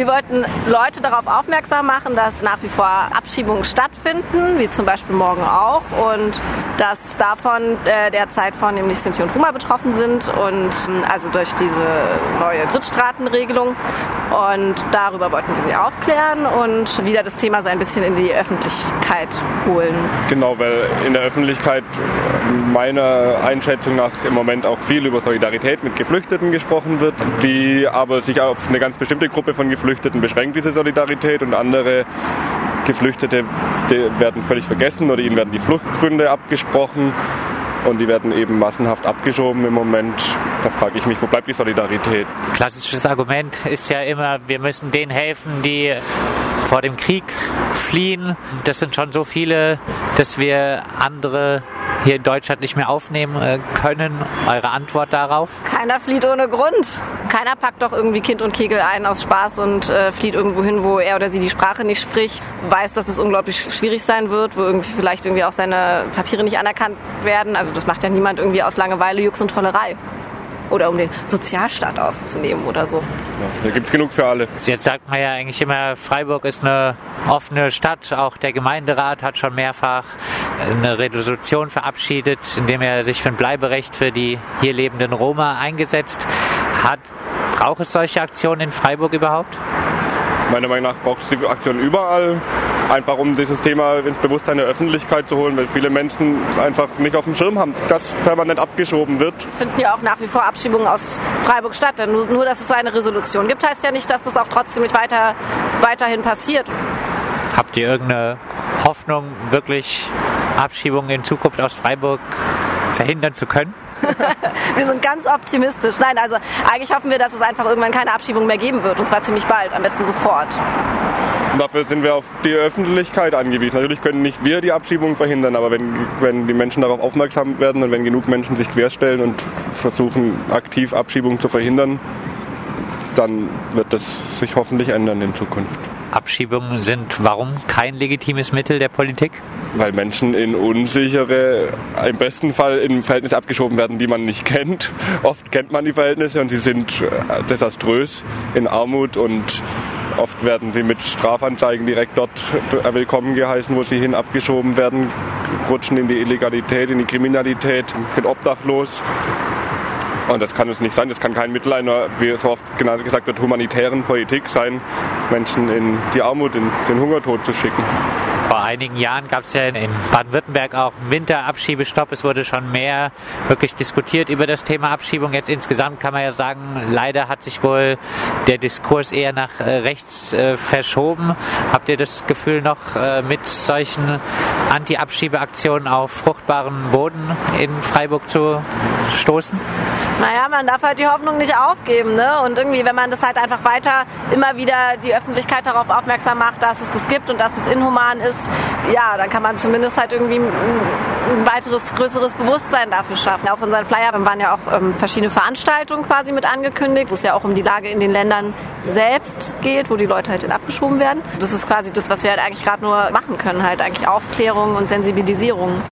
Wir wollten Leute darauf aufmerksam machen, dass nach wie vor Abschiebungen stattfinden, wie zum Beispiel morgen auch, und dass davon äh, derzeit vornehmlich Sinti und Roma betroffen sind und also durch diese neue Drittstaatenregelung. Und darüber wollten wir sie aufklären und wieder das Thema so ein bisschen in die Öffentlichkeit holen. Genau, weil in der Öffentlichkeit meiner Einschätzung nach im Moment auch viel über Solidarität mit Geflüchteten gesprochen wird, die aber sich auf eine ganz bestimmte Gruppe von Geflüchteten beschränkt, diese Solidarität, und andere Geflüchtete werden völlig vergessen oder ihnen werden die Fluchtgründe abgesprochen und die werden eben massenhaft abgeschoben im Moment. Da frage ich mich, wo bleibt die Solidarität? Klassisches Argument ist ja immer, wir müssen denen helfen, die vor dem Krieg fliehen. Das sind schon so viele, dass wir andere hier in Deutschland nicht mehr aufnehmen äh, können. Eure Antwort darauf? Keiner flieht ohne Grund. Keiner packt doch irgendwie Kind und Kegel ein aus Spaß und äh, flieht irgendwo hin, wo er oder sie die Sprache nicht spricht, weiß, dass es unglaublich schwierig sein wird, wo irgendwie vielleicht irgendwie auch seine Papiere nicht anerkannt werden. Also das macht ja niemand irgendwie aus Langeweile, Jux und Tollerei oder um den Sozialstaat auszunehmen oder so. Ja, da gibt es genug für alle. Jetzt sagt man ja eigentlich immer, Freiburg ist eine offene Stadt. Auch der Gemeinderat hat schon mehrfach eine Resolution verabschiedet, indem er sich für ein Bleiberecht für die hier lebenden Roma eingesetzt hat. Braucht es solche Aktionen in Freiburg überhaupt? Meiner Meinung nach braucht es die Aktion überall einfach um dieses Thema ins Bewusstsein der Öffentlichkeit zu holen, weil viele Menschen einfach nicht auf dem Schirm haben, dass permanent abgeschoben wird. Es finden ja auch nach wie vor Abschiebungen aus Freiburg statt. Nur, nur, dass es so eine Resolution gibt, heißt ja nicht, dass das auch trotzdem mit weiter, weiterhin passiert. Habt ihr irgendeine Hoffnung, wirklich Abschiebungen in Zukunft aus Freiburg verhindern zu können? wir sind ganz optimistisch. Nein, also eigentlich hoffen wir, dass es einfach irgendwann keine Abschiebung mehr geben wird. Und zwar ziemlich bald, am besten sofort. Und dafür sind wir auf die Öffentlichkeit angewiesen. Natürlich können nicht wir die Abschiebung verhindern, aber wenn, wenn die Menschen darauf aufmerksam werden und wenn genug Menschen sich querstellen und versuchen, aktiv Abschiebungen zu verhindern, dann wird das sich hoffentlich ändern in Zukunft. Abschiebungen sind warum kein legitimes Mittel der Politik? Weil Menschen in unsichere, im besten Fall in Verhältnisse abgeschoben werden, die man nicht kennt. Oft kennt man die Verhältnisse und sie sind äh, desaströs in Armut und oft werden sie mit Strafanzeigen direkt dort willkommen geheißen, wo sie hin abgeschoben werden, rutschen in die Illegalität, in die Kriminalität, sind obdachlos und das kann es nicht sein. Das kann kein Mittel einer, wie es oft gesagt wird, humanitären Politik sein, Menschen in die Armut, in den Hungertod zu schicken. Vor einigen Jahren gab es ja in Baden-Württemberg auch einen Winterabschiebestopp. Es wurde schon mehr wirklich diskutiert über das Thema Abschiebung. Jetzt insgesamt kann man ja sagen, leider hat sich wohl der Diskurs eher nach äh, rechts äh, verschoben. Habt ihr das Gefühl noch äh, mit solchen Anti-Abschiebeaktionen auf fruchtbaren Boden in Freiburg zu stoßen? Naja, man darf halt die Hoffnung nicht aufgeben. Ne? Und irgendwie, wenn man das halt einfach weiter immer wieder die Öffentlichkeit darauf aufmerksam macht, dass es das gibt und dass es inhuman ist, ja, dann kann man zumindest halt irgendwie ein weiteres, größeres Bewusstsein dafür schaffen. Auf unseren Flyer waren ja auch ähm, verschiedene Veranstaltungen quasi mit angekündigt, wo es ja auch um die Lage in den Ländern selbst geht, wo die Leute halt abgeschoben werden. Das ist quasi das, was wir halt eigentlich gerade nur machen können, halt eigentlich Aufklärung und Sensibilisierung.